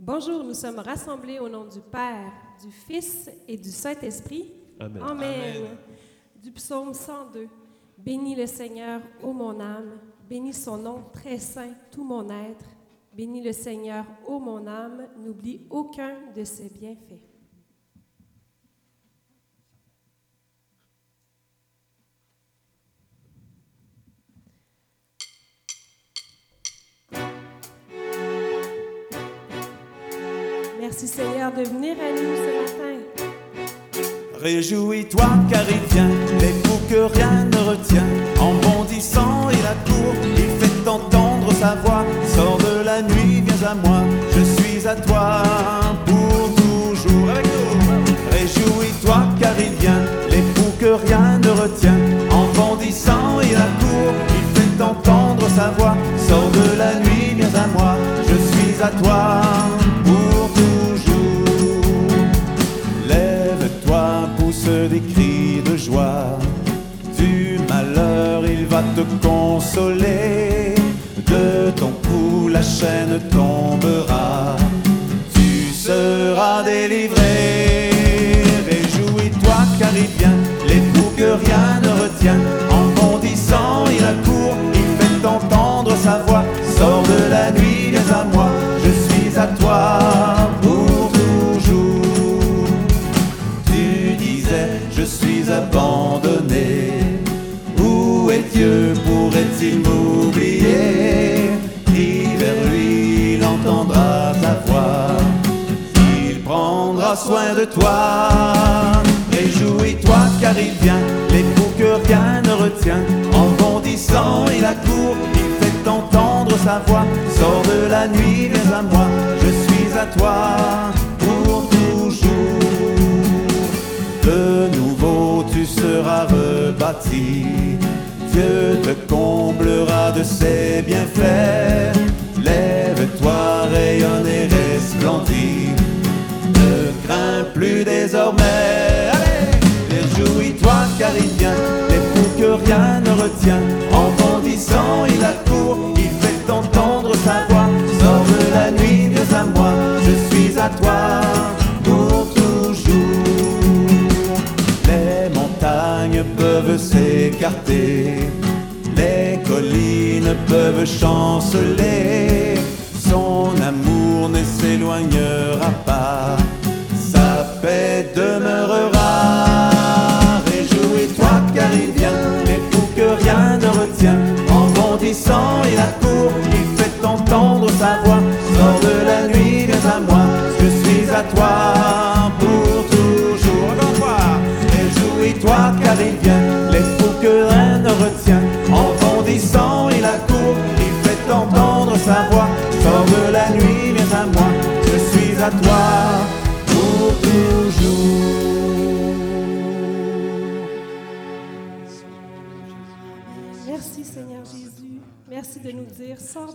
Bonjour, nous sommes rassemblés au nom du Père, du Fils et du Saint-Esprit. Amen. Amen. Du psaume 102. Bénis le Seigneur, ô mon âme, bénis son nom très saint, tout mon être. Bénis le Seigneur, ô mon âme, n'oublie aucun de ses bienfaits. Seigneur de venir à nous ce matin. Réjouis-toi car il vient, l'époux que rien ne retient. En bondissant il accourt, il fait entendre sa voix. Sors de la nuit, viens à moi, je suis à toi pour toujours. Avec nous. Réjouis-toi car il vient, l'époux que rien ne retient. En bondissant il la chaîne tombera. Tu seras délivré. Réjouis-toi car il vient, l'époux que rien ne retient. En bondissant, il accourt, il fait entendre sa voix. Sors de la nuit, viens à moi, je suis à toi pour toujours. Tu disais, je suis abandonné. Où est Dieu? Pourrait-il m'oublier soin de toi. Réjouis-toi car il vient, l'époux que rien ne retient. En bondissant, il accourt, il fait entendre sa voix. Sors de la nuit, viens à moi, je suis à toi pour toujours. De nouveau tu seras rebâti. Dieu te comblera de ses bienfaits. Lève-toi, rayonne et resplendis. Plus désormais. Allez, réjouis-toi car il vient, l'époux que rien ne retient. En bondissant, il accourt, il fait entendre sa voix. Sors de la nuit, viens à moi, je suis à toi pour toujours. Les montagnes peuvent s'écarter, les collines peuvent chanceler.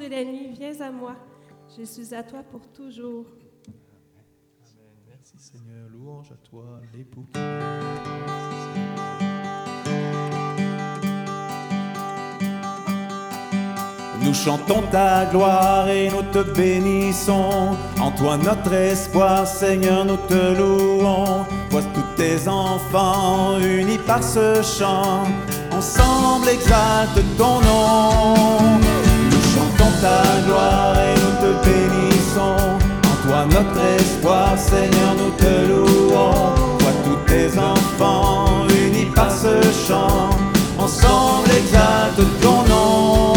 De la nuit, viens à moi. Je suis à toi pour toujours. Merci Seigneur, louange à toi, l'époux. Nous chantons ta gloire et nous te bénissons. En toi notre espoir, Seigneur, nous te louons. Vois tous tes enfants unis par ce chant. Ensemble exalte ton nom. Ta gloire et nous te bénissons. En toi notre espoir, Seigneur, nous te louons. Vois tous tes enfants unis par ce chant. Ensemble exalte ton nom.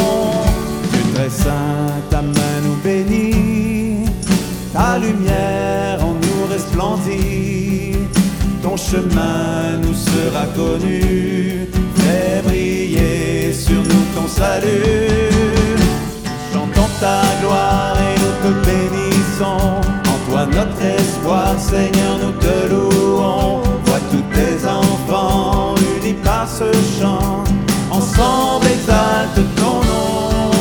Dieu très saint, ta main nous bénit, ta lumière en nous resplendit, ton chemin nous sera connu, fais briller sur nous ton salut. Ta gloire et nous te bénissons, en toi notre espoir, Seigneur, nous te louons. Vois tous tes enfants unis par ce chant, ensemble exalte ton nom.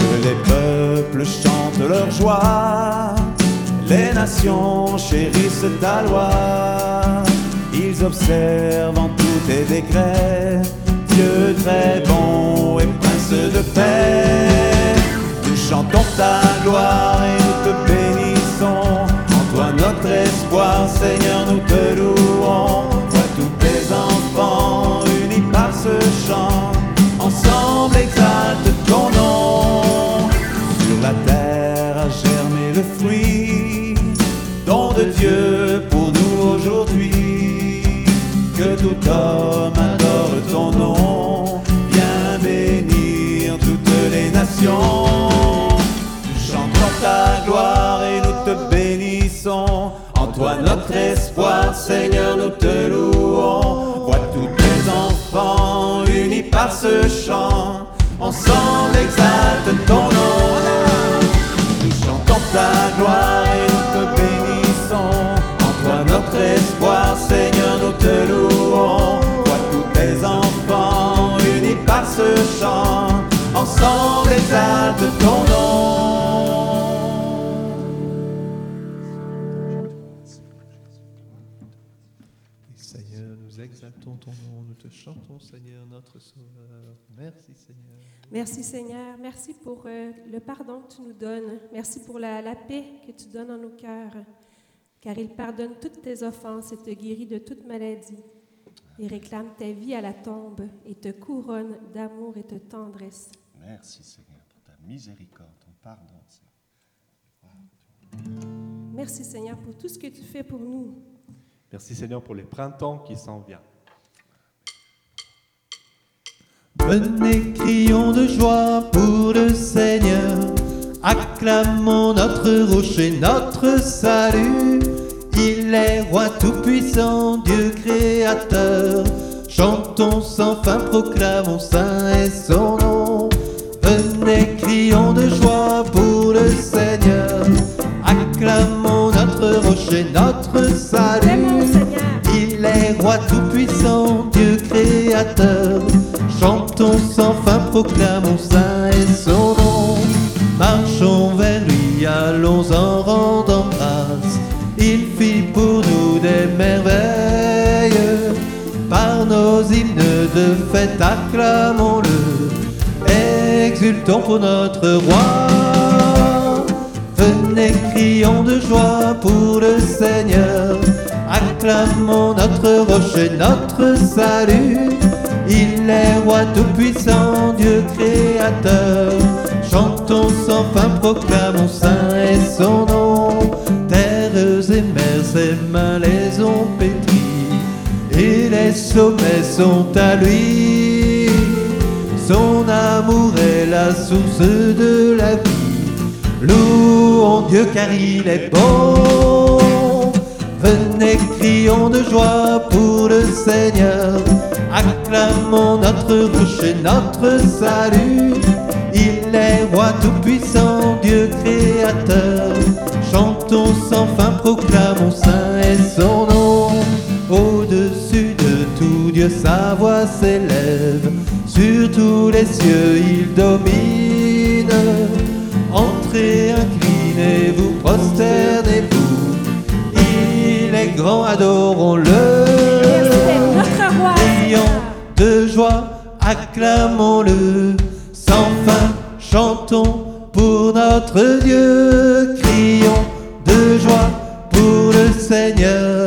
Que les peuples chantent leur joie, les nations chérissent ta loi. Ils observent en tous tes décrets, Dieu très toi notre espoir, Seigneur, nous te louons. Vois tous tes enfants unis par ce chant, ensemble exalte ton nom. Nous chantons ta gloire et nous te bénissons. En toi notre espoir, Seigneur, nous te louons. Vois tous tes enfants unis par ce chant, ensemble exalte ton nom. Te chantons, Seigneur, notre Sauveur. Merci, Seigneur. Merci Seigneur. Merci pour euh, le pardon que tu nous donnes. Merci pour la, la paix que tu donnes en nos cœurs. Car il pardonne toutes tes offenses et te guérit de toute maladie. Il réclame ta vie à la tombe et te couronne d'amour et de tendresse. Merci Seigneur pour ta miséricorde, ton pardon. Seigneur. Merci Seigneur pour tout ce que tu fais pour nous. Merci Seigneur pour les printemps qui s'en viennent. Venez, crions de joie pour le Seigneur. Acclamons notre rocher, notre salut. Il est roi tout-puissant, Dieu créateur. Chantons sans fin, proclamons saint est son nom. Venez, crions de joie pour le Seigneur. Acclamons notre rocher, notre salut. Roi tout-puissant, Dieu créateur. Chantons sans fin, proclamons saint et son nom. Marchons vers lui, allons en rendant grâce. Il fit pour nous des merveilles. Par nos hymnes de fête, acclamons-le. Exultons pour notre roi. Venez, crions de joie pour le Seigneur. Acclamons notre rocher, notre salut. Il est roi tout-puissant, Dieu créateur. Chantons sans fin, proclamons saint et son nom. Terres et mers, ses mains les ont pétries. Et les sommets sont à lui. Son amour est la source de la vie. Louons Dieu car il est bon. Venez, crions de joie pour le Seigneur. Acclamons notre rocher, notre salut. Il est roi tout-puissant, Dieu créateur. Chantons sans fin, proclamons saint et son nom. Au-dessus de tout Dieu, sa voix s'élève. Sur tous les cieux, il domine. Entrez, inclinez-vous, prosternez-vous. Il est grand, adorons-le. Notre roi. Crions Seigneur. de joie, acclamons-le. Sans fin, chantons pour notre Dieu. Crions de joie pour le Seigneur.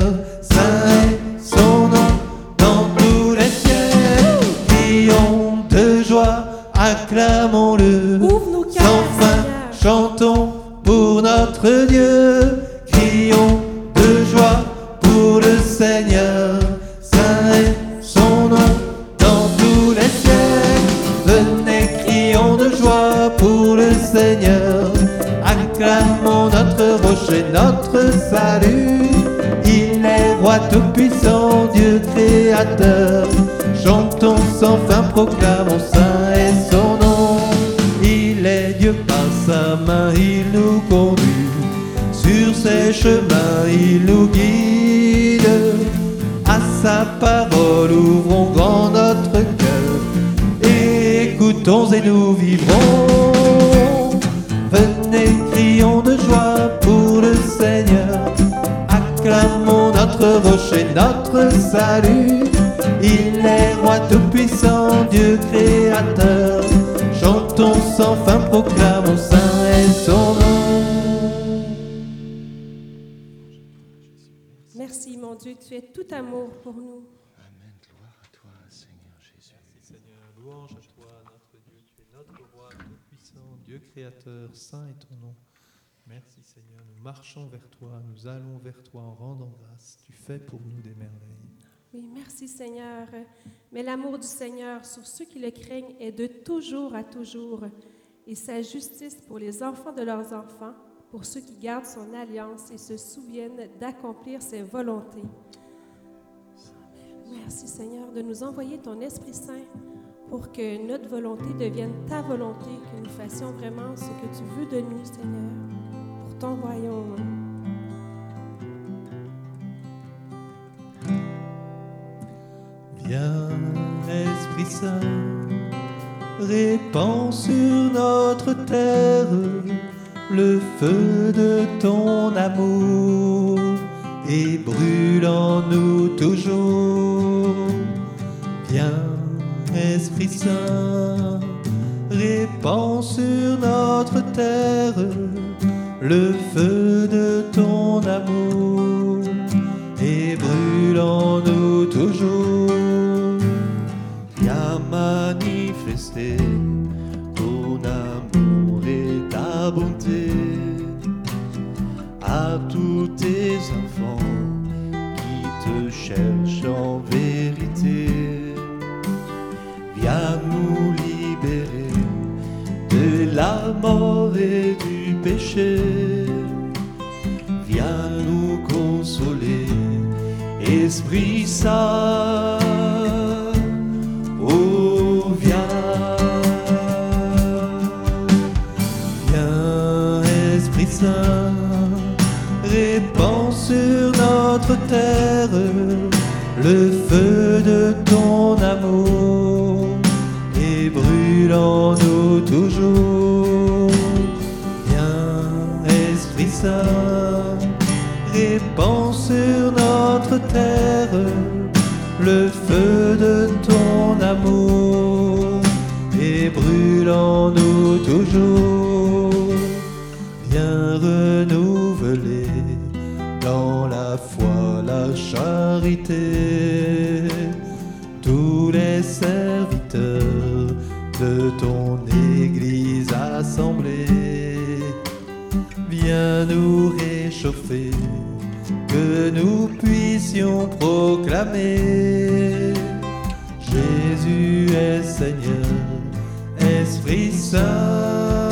Pour le Seigneur. Acclamons notre rocher, notre salut. Il est roi tout-puissant, Dieu créateur. Chantons sans fin, proclamons saint et son nom. Il est Dieu par sa main, il nous conduit. Sur ses chemins, il nous guide. À sa parole, ouvrons grand notre. Et nous vivrons. Venez, crions de joie pour le Seigneur. Acclamons notre rocher, notre salut. Il est roi tout-puissant, Dieu créateur. Chantons sans fin, proclamons saint et son nom. Merci, mon Dieu, tu es tout amour pour nous. Amen. Gloire à toi, Seigneur Jésus. Merci Seigneur, louange à toi, notre Dieu, tu es notre roi, tout-puissant, Créateur, saint est ton nom. Merci Seigneur, nous marchons vers toi, nous allons vers toi en rendant grâce. Tu fais pour nous des merveilles. Oui, merci Seigneur. Mais l'amour du Seigneur sur ceux qui le craignent est de toujours à toujours, et sa justice pour les enfants de leurs enfants, pour ceux qui gardent son alliance et se souviennent d'accomplir ses volontés. Merci Seigneur de nous envoyer ton Esprit Saint pour que notre volonté devienne ta volonté, que nous fassions vraiment ce que tu veux de nous, Seigneur, pour ton royaume. Viens, Esprit Saint, répands sur notre terre le feu de ton amour et brûle en nous toujours. Esprit Nous libérer de la mort et du péché. Viens nous consoler, Esprit Saint. Oh, viens. Viens, Esprit Saint, répands sur notre terre répands sur notre terre le feu de ton amour et brûle en nous toujours. Viens renouveler dans la foi la charité tous les serviteurs de Nous réchauffer, que nous puissions proclamer Jésus est Seigneur, Esprit Saint.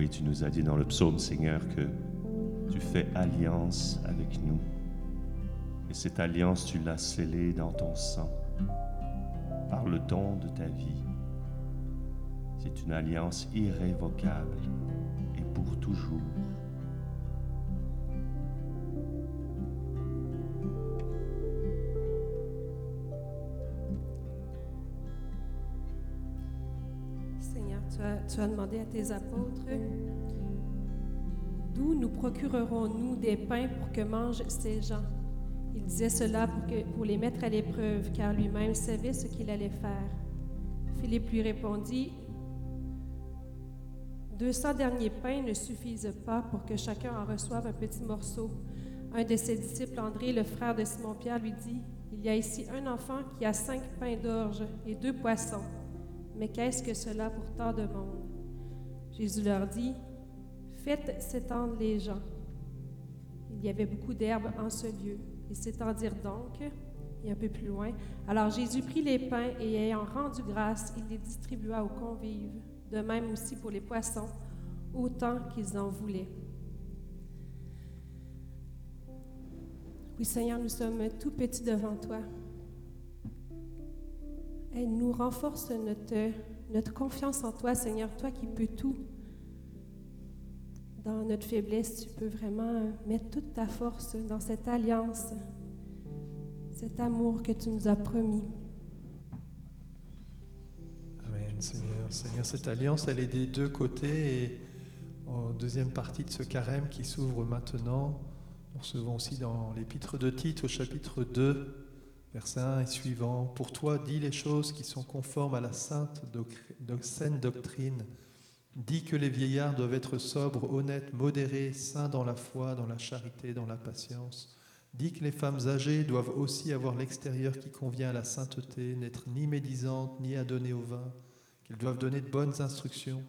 Oui, tu nous as dit dans le psaume, Seigneur, que tu fais alliance avec nous. Et cette alliance, tu l'as scellée dans ton sang, par le don de ta vie. C'est une alliance irrévocable et pour toujours. Tu as, demandé à tes apôtres d'où nous procurerons-nous des pains pour que mangent ces gens? Il disait cela pour les mettre à l'épreuve, car lui-même savait ce qu'il allait faire. Philippe lui répondit, 200 derniers pains ne suffisent pas pour que chacun en reçoive un petit morceau. Un de ses disciples, André, le frère de Simon-Pierre, lui dit, Il y a ici un enfant qui a cinq pains d'orge et deux poissons. Mais qu'est-ce que cela pour tant de monde? Jésus leur dit, Faites s'étendre les gens. Il y avait beaucoup d'herbes en ce lieu. Ils s'étendirent donc, et un peu plus loin. Alors Jésus prit les pains et ayant rendu grâce, il les distribua aux convives. De même aussi pour les poissons, autant qu'ils en voulaient. Oui, Seigneur, nous sommes tout petits devant toi. Aide-nous, renforce notre, notre confiance en toi, Seigneur, toi qui peux tout. Dans notre faiblesse, tu peux vraiment mettre toute ta force dans cette alliance, cet amour que tu nous as promis. Amen, Seigneur. Seigneur, cette alliance, elle est des deux côtés. Et en deuxième partie de ce carême qui s'ouvre maintenant, nous recevons aussi dans l'épître de Tite au chapitre 2, verset 1 et suivant. Pour toi, dis les choses qui sont conformes à la sainte doctrine. Dis que les vieillards doivent être sobres, honnêtes, modérés, saints dans la foi, dans la charité, dans la patience. Dis que les femmes âgées doivent aussi avoir l'extérieur qui convient à la sainteté, n'être ni médisantes, ni adonnées au vin, qu'elles doivent donner de bonnes instructions,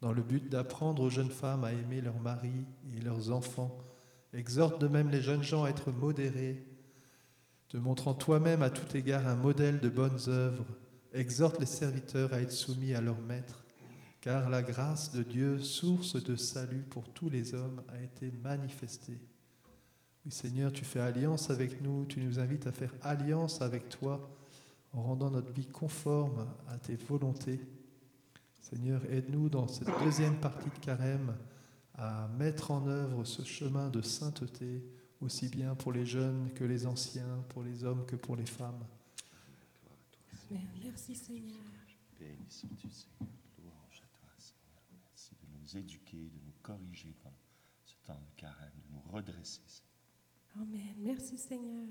dans le but d'apprendre aux jeunes femmes à aimer leurs maris et leurs enfants. Exhorte de même les jeunes gens à être modérés, te montrant toi-même à tout égard un modèle de bonnes œuvres. Exhorte les serviteurs à être soumis à leur maître, car la grâce de Dieu, source de salut pour tous les hommes, a été manifestée. Oui, Seigneur, tu fais alliance avec nous, tu nous invites à faire alliance avec toi en rendant notre vie conforme à tes volontés. Seigneur, aide-nous dans cette deuxième partie de carême à mettre en œuvre ce chemin de sainteté, aussi bien pour les jeunes que les anciens, pour les hommes que pour les femmes. Merci Seigneur. Béni sois-tu, Seigneur. Louange à toi, Seigneur. Merci de nous éduquer, de nous corriger pendant ce temps de carême, de nous redresser. Amen. Merci Seigneur.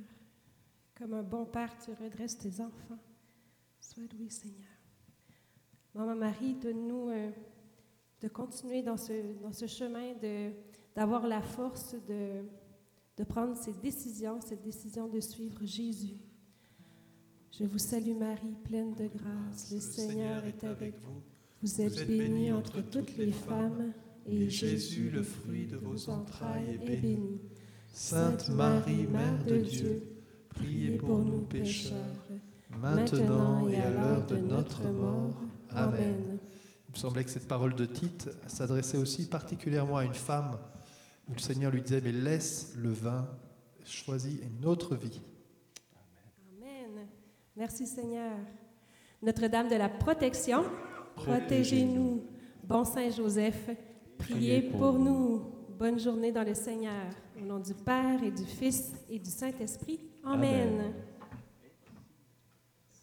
Comme un bon père, tu redresses tes enfants. Sois loué Seigneur. Maman Marie, donne-nous euh, de continuer dans ce, dans ce chemin, d'avoir la force de, de prendre ces décisions, cette décision de suivre Jésus. Je vous salue Marie, pleine de grâce. Le Seigneur est avec. Vous êtes bénie entre toutes les femmes, et Jésus, le fruit de vos entrailles, est béni. Sainte Marie, Mère de Dieu, priez pour nous pécheurs, maintenant et à l'heure de notre mort. Amen. Il me semblait que cette parole de Tite s'adressait aussi particulièrement à une femme où le Seigneur lui disait, mais laisse le vin, choisis une autre vie. Amen. Merci Seigneur. Notre-Dame de la protection, protégez-nous. Bon Saint Joseph, priez pour nous. Bonne journée dans le Seigneur. Au nom du Père et du Fils et du Saint-Esprit. Amen. Amen.